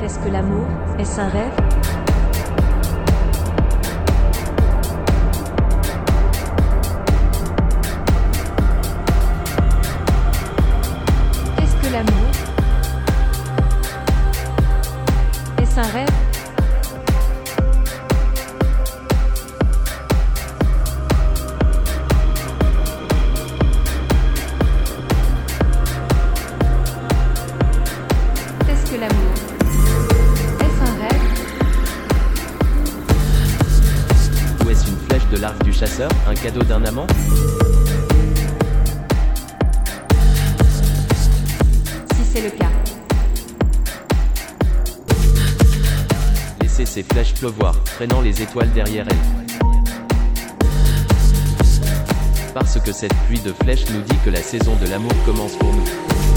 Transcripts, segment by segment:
que l'amour Est-ce un rêve? Qu'est-ce que l'amour Est-ce un rêve? L'arc du chasseur, un cadeau d'un amant Si c'est le cas. Laissez ces flèches pleuvoir, traînant les étoiles derrière elles. Parce que cette pluie de flèches nous dit que la saison de l'amour commence pour nous.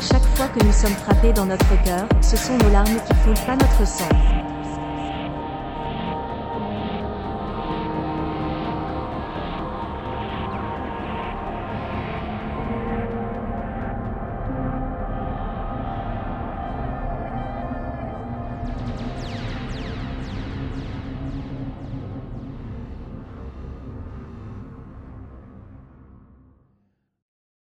Chaque fois que nous sommes frappés dans notre cœur, ce sont nos larmes qui foulent pas notre sang.